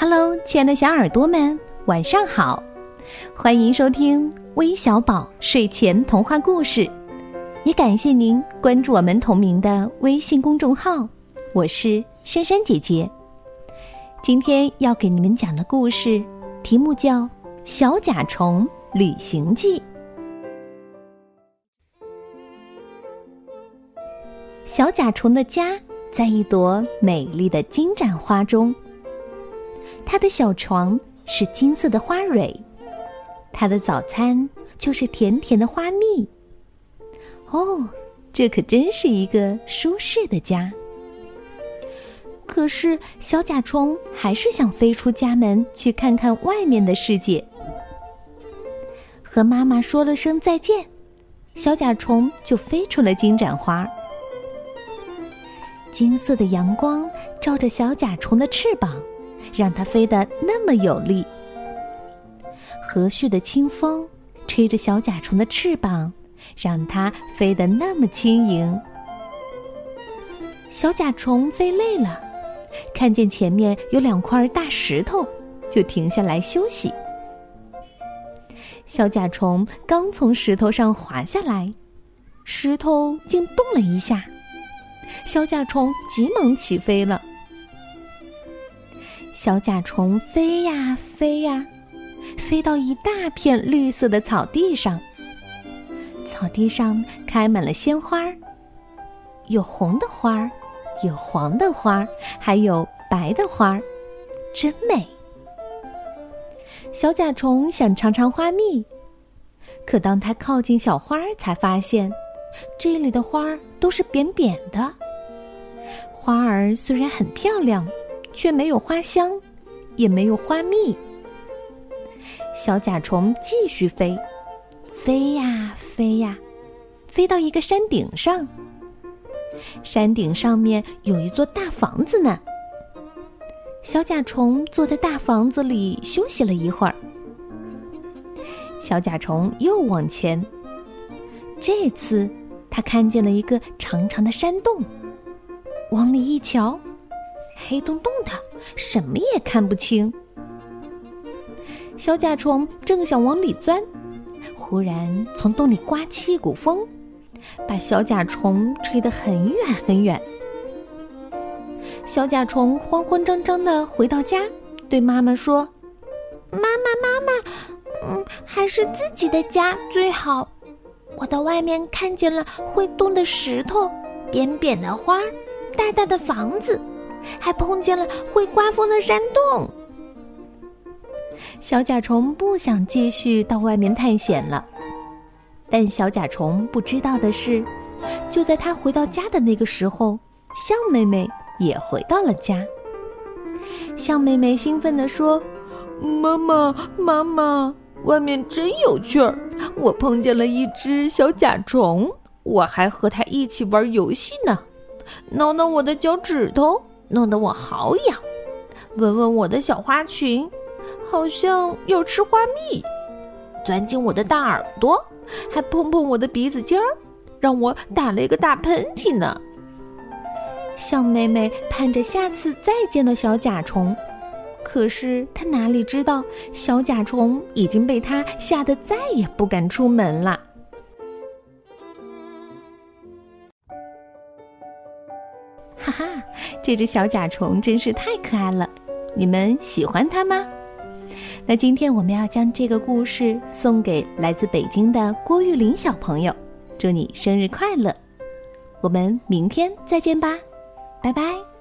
Hello，亲爱的小耳朵们，晚上好！欢迎收听微小宝睡前童话故事，也感谢您关注我们同名的微信公众号。我是珊珊姐姐，今天要给你们讲的故事题目叫《小甲虫旅行记》。小甲虫的家在一朵美丽的金盏花中。它的小床是金色的花蕊，它的早餐就是甜甜的花蜜。哦，这可真是一个舒适的家。可是小甲虫还是想飞出家门去看看外面的世界。和妈妈说了声再见，小甲虫就飞出了金盏花。金色的阳光照着小甲虫的翅膀。让它飞得那么有力。和煦的清风吹着小甲虫的翅膀，让它飞得那么轻盈。小甲虫飞累了，看见前面有两块大石头，就停下来休息。小甲虫刚从石头上滑下来，石头竟动了一下，小甲虫急忙起飞了。小甲虫飞呀飞呀，飞到一大片绿色的草地上。草地上开满了鲜花，有红的花，有黄的花，还有白的花，真美。小甲虫想尝尝花蜜，可当它靠近小花儿，才发现这里的花儿都是扁扁的。花儿虽然很漂亮。却没有花香，也没有花蜜。小甲虫继续飞，飞呀飞呀，飞到一个山顶上。山顶上面有一座大房子呢。小甲虫坐在大房子里休息了一会儿。小甲虫又往前，这次它看见了一个长长的山洞，往里一瞧。黑洞洞的，什么也看不清。小甲虫正想往里钻，忽然从洞里刮起一股风，把小甲虫吹得很远很远。小甲虫慌慌张张的回到家，对妈妈说：“妈妈，妈妈，嗯，还是自己的家最好。我到外面看见了会动的石头，扁扁的花，大大的房子。”还碰见了会刮风的山洞。小甲虫不想继续到外面探险了，但小甲虫不知道的是，就在他回到家的那个时候，象妹妹也回到了家。象妹妹兴奋地说：“妈妈，妈妈，外面真有趣儿！我碰见了一只小甲虫，我还和它一起玩游戏呢，挠挠我的脚趾头。”弄得我好痒，闻闻我的小花裙，好像要吃花蜜；钻进我的大耳朵，还碰碰我的鼻子尖儿，让我打了一个大喷嚏呢。象妹妹盼着下次再见到小甲虫，可是她哪里知道，小甲虫已经被她吓得再也不敢出门了。哈哈，这只小甲虫真是太可爱了，你们喜欢它吗？那今天我们要将这个故事送给来自北京的郭玉林小朋友，祝你生日快乐！我们明天再见吧，拜拜。